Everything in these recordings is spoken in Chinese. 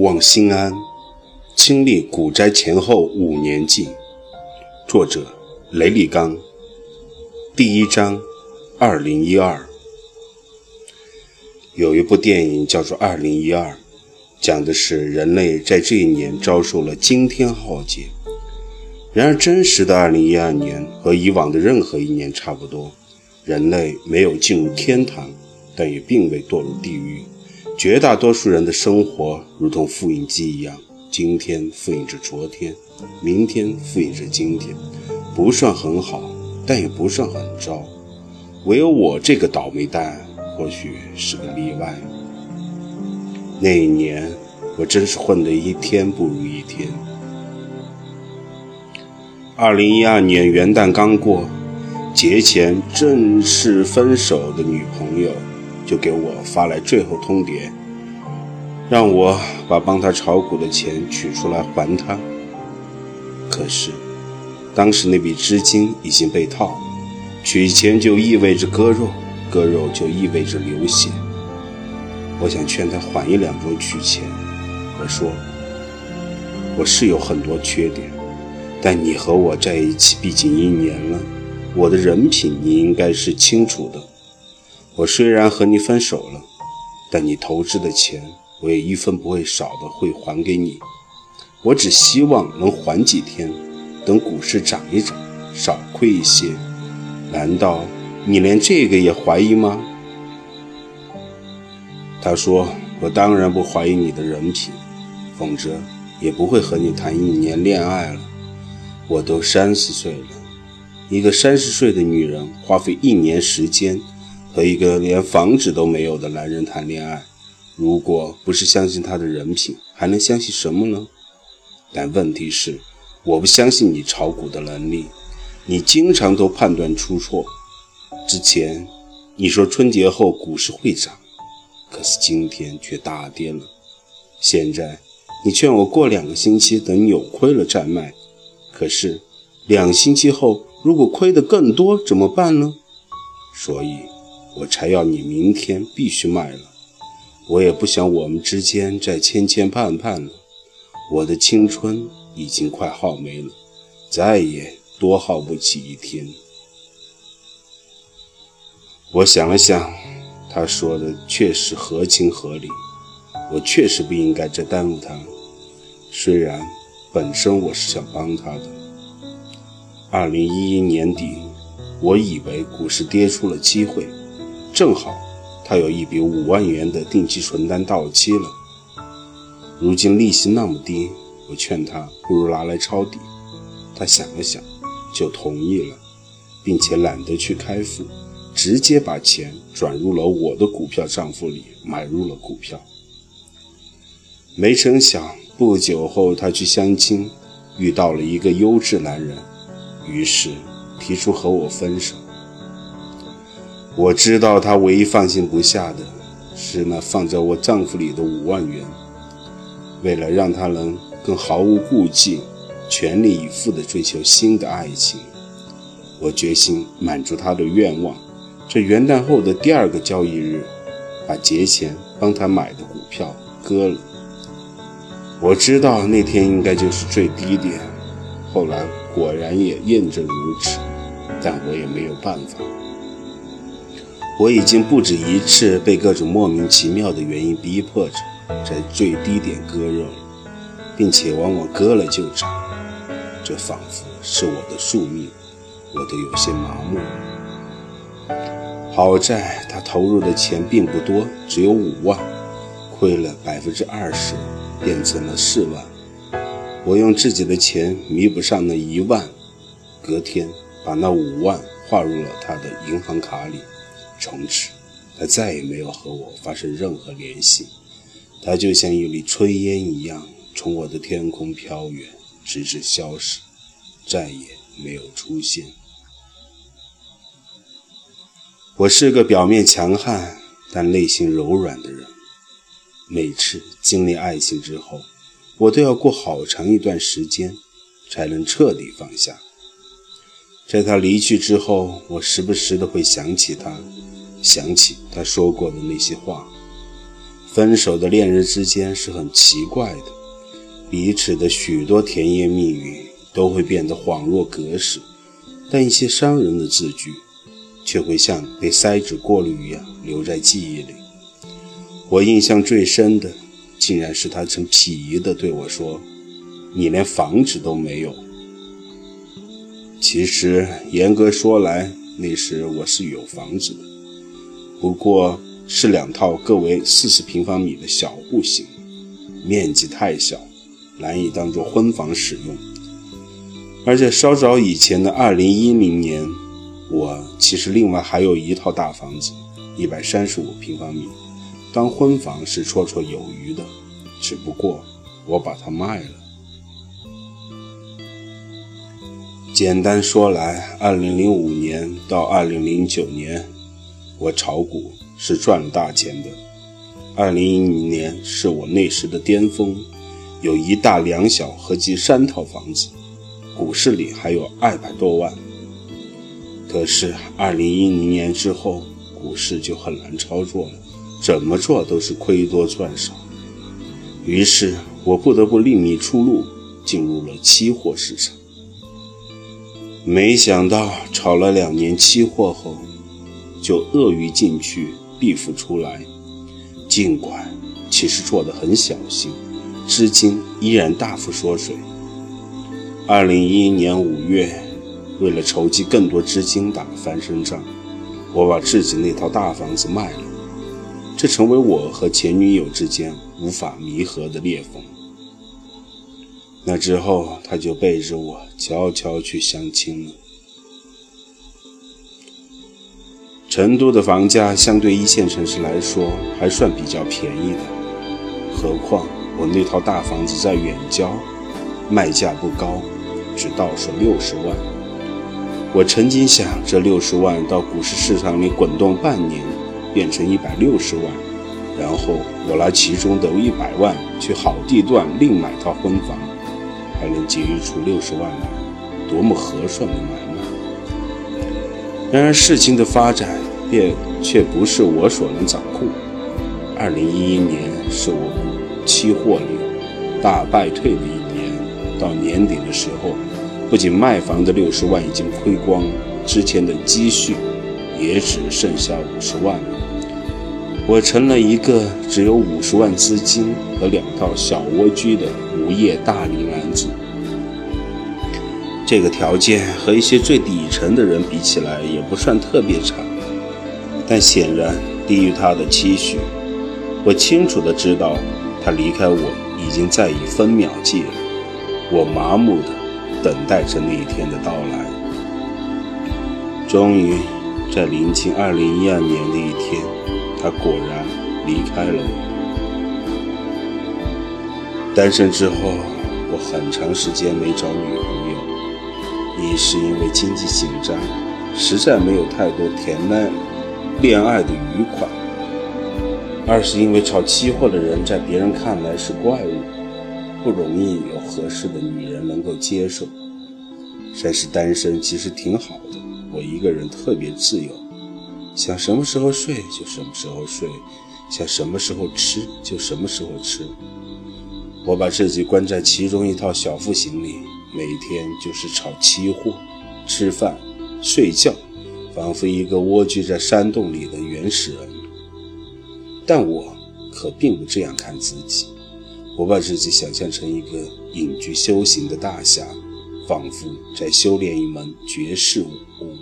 勿忘心安，亲历古斋前后五年记。作者：雷立刚。第一章：二零一二。有一部电影叫做《二零一二》，讲的是人类在这一年遭受了惊天浩劫。然而，真实的二零一二年和以往的任何一年差不多，人类没有进入天堂，但也并未堕入地狱。绝大多数人的生活如同复印机一样，今天复印着昨天，明天复印着今天，不算很好，但也不算很糟。唯有我这个倒霉蛋，或许是个例外。那一年，我真是混得一天不如一天。二零一二年元旦刚过，节前正式分手的女朋友。就给我发来最后通牒，让我把帮他炒股的钱取出来还他。可是，当时那笔资金已经被套，取钱就意味着割肉，割肉就意味着流血。我想劝他缓一两周取钱。我说，我是有很多缺点，但你和我在一起毕竟一年了，我的人品你应该是清楚的。我虽然和你分手了，但你投资的钱我也一分不会少的会还给你。我只希望能缓几天，等股市涨一涨，少亏一些。难道你连这个也怀疑吗？他说：“我当然不怀疑你的人品，否则也不会和你谈一年恋爱了。我都三十岁了，一个三十岁的女人花费一年时间。”和一个连房子都没有的男人谈恋爱，如果不是相信他的人品，还能相信什么呢？但问题是，我不相信你炒股的能力，你经常都判断出错。之前你说春节后股市会涨，可是今天却大跌了。现在你劝我过两个星期等扭亏了再卖，可是两星期后如果亏得更多怎么办呢？所以。我才要你明天必须卖了，我也不想我们之间再牵牵绊绊了。我的青春已经快耗没了，再也多耗不起一天。我想了想，他说的确实合情合理，我确实不应该再耽误他。虽然本身我是想帮他的。二零一一年底，我以为股市跌出了机会。正好，他有一笔五万元的定期存单到期了。如今利息那么低，我劝他不如拿来抄底。他想了想，就同意了，并且懒得去开户，直接把钱转入了我的股票账户里，买入了股票。没成想，不久后他去相亲，遇到了一个优质男人，于是提出和我分手。我知道他唯一放心不下的是那放在我账户里的五万元。为了让他能更毫无顾忌、全力以赴地追求新的爱情，我决心满足他的愿望。这元旦后的第二个交易日，把节前帮他买的股票割了。我知道那天应该就是最低点，后来果然也验证如此，但我也没有办法。我已经不止一次被各种莫名其妙的原因逼迫着在最低点割肉，并且往往割了就涨，这仿佛是我的宿命，我都有些麻木了。好在他投入的钱并不多，只有五万，亏了百分之二十，变成了四万。我用自己的钱弥补上那一万，隔天把那五万划入了他的银行卡里。从此，他再也没有和我发生任何联系。他就像一缕炊烟一样，从我的天空飘远，直至消失，再也没有出现。我是个表面强悍但内心柔软的人。每次经历爱情之后，我都要过好长一段时间，才能彻底放下。在他离去之后，我时不时的会想起他。想起他说过的那些话，分手的恋人之间是很奇怪的，彼此的许多甜言蜜语都会变得恍若隔世，但一些伤人的字句却会像被筛纸过滤一样留在记忆里。我印象最深的，竟然是他曾鄙夷的对我说：“你连房子都没有。”其实严格说来，那时我是有房子的，不过。是两套各为四十平方米的小户型，面积太小，难以当做婚房使用。而且稍早以前的二零一零年，我其实另外还有一套大房子，一百三十五平方米，当婚房是绰绰有余的。只不过我把它卖了。简单说来，二零零五年到二零零九年，我炒股。是赚了大钱的。二零一零年是我那时的巅峰，有一大两小合计三套房子，股市里还有二百多万。可是二零一零年之后，股市就很难操作了，怎么做都是亏多赚少。于是我不得不另觅出路，进入了期货市场。没想到炒了两年期货后，就鳄鱼进去。必付出来，尽管其实做得很小心，资金依然大幅缩水。二零一一年五月，为了筹集更多资金打翻身仗，我把自己那套大房子卖了，这成为我和前女友之间无法弥合的裂缝。那之后，他就背着我悄悄去相亲了。成都的房价相对一线城市来说还算比较便宜的，何况我那套大房子在远郊，卖价不高，只到手六十万。我曾经想，这六十万到股市市场里滚动半年，变成一百六十万，然后我拿其中的一百万去好地段另买套婚房，还能节约出六十万来，多么合算的买卖！然而事情的发展便却不是我所能掌控。二零一一年是我期货里大败退的一年，到年底的时候，不仅卖房的六十万已经亏光，之前的积蓄也只剩下五十万了。我成了一个只有五十万资金和两套小蜗居的无业大龄子。这个条件和一些最底层的人比起来也不算特别差，但显然低于他的期许。我清楚的知道，他离开我已经在以分秒计了。我麻木的等待着那一天的到来。终于，在临近二零一二年的一天，他果然离开了我。单身之后，我很长时间没找女朋友。一是因为经济紧张，实在没有太多甜美恋爱的愉快；二是因为炒期货的人在别人看来是怪物，不容易有合适的女人能够接受；三是单身其实挺好的，我一个人特别自由，想什么时候睡就什么时候睡，想什么时候吃就什么时候吃。我把自己关在其中一套小户型里。每天就是炒期货、吃饭、睡觉，仿佛一个蜗居在山洞里的原始人。但我可并不这样看自己，我把自己想象成一个隐居修行的大侠，仿佛在修炼一门绝世武功。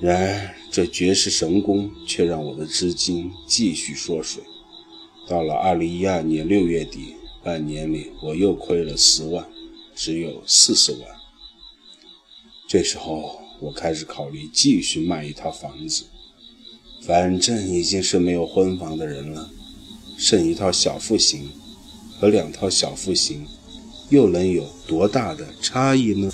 然而，这绝世神功却让我的资金继续缩水。到了二零一二年六月底。半年里，我又亏了十万，只有四十万。这时候，我开始考虑继续卖一套房子，反正已经是没有婚房的人了，剩一套小户型和两套小户型，又能有多大的差异呢？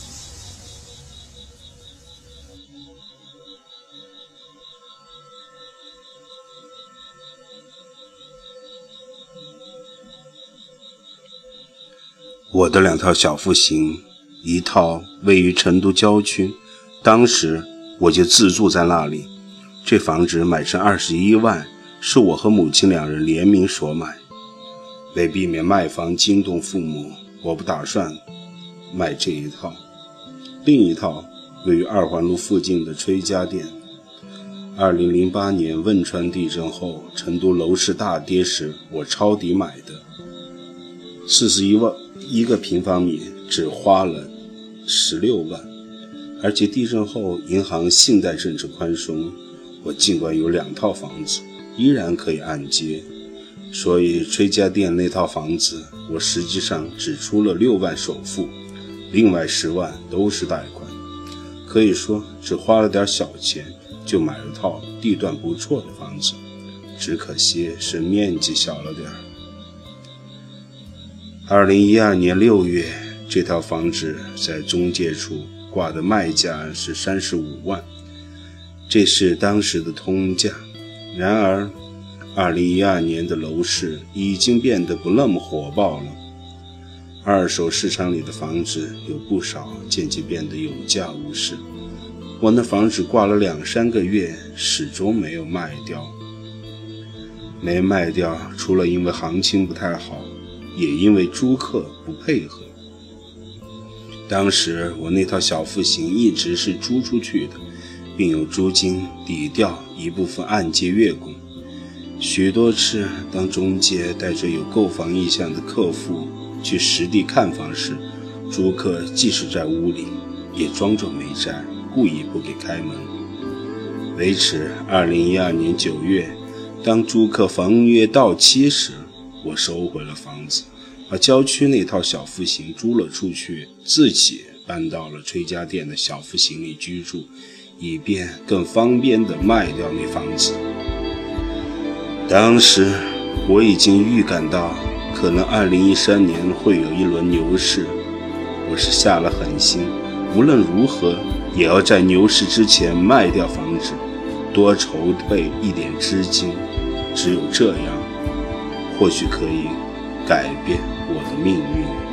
我的两套小户型，一套位于成都郊区，当时我就自住在那里。这房子买成二十一万，是我和母亲两人联名所买。为避免卖房惊动父母，我不打算卖这一套。另一套位于二环路附近的崔家店。二零零八年汶川地震后，成都楼市大跌时，我抄底买的，四十一万一个平方米，只花了十六万。而且地震后银行信贷政策宽松，我尽管有两套房子，依然可以按揭。所以崔家店那套房子，我实际上只出了六万首付，另外十万都是贷款，可以说只花了点小钱就买了套地段不错的房子，只可惜是面积小了点儿。二零一二年六月，这套房子在中介处挂的卖价是三十五万，这是当时的通价。然而。二零一二年的楼市已经变得不那么火爆了，二手市场里的房子有不少渐渐变得有价无市。我那房子挂了两三个月，始终没有卖掉。没卖掉，除了因为行情不太好，也因为租客不配合。当时我那套小户型一直是租出去的，并有租金抵掉一部分按揭月供。许多次，当中介带着有购房意向的客户去实地看房时，租客即使在屋里，也装作没在，故意不给开门。为此，二零一二年九月，当租客房约到期时，我收回了房子，把郊区那套小户型租了出去，自己搬到了崔家店的小户型里居住，以便更方便地卖掉那房子。当时我已经预感到，可能二零一三年会有一轮牛市，我是下了狠心，无论如何也要在牛市之前卖掉房子，多筹备一点资金，只有这样，或许可以改变我的命运。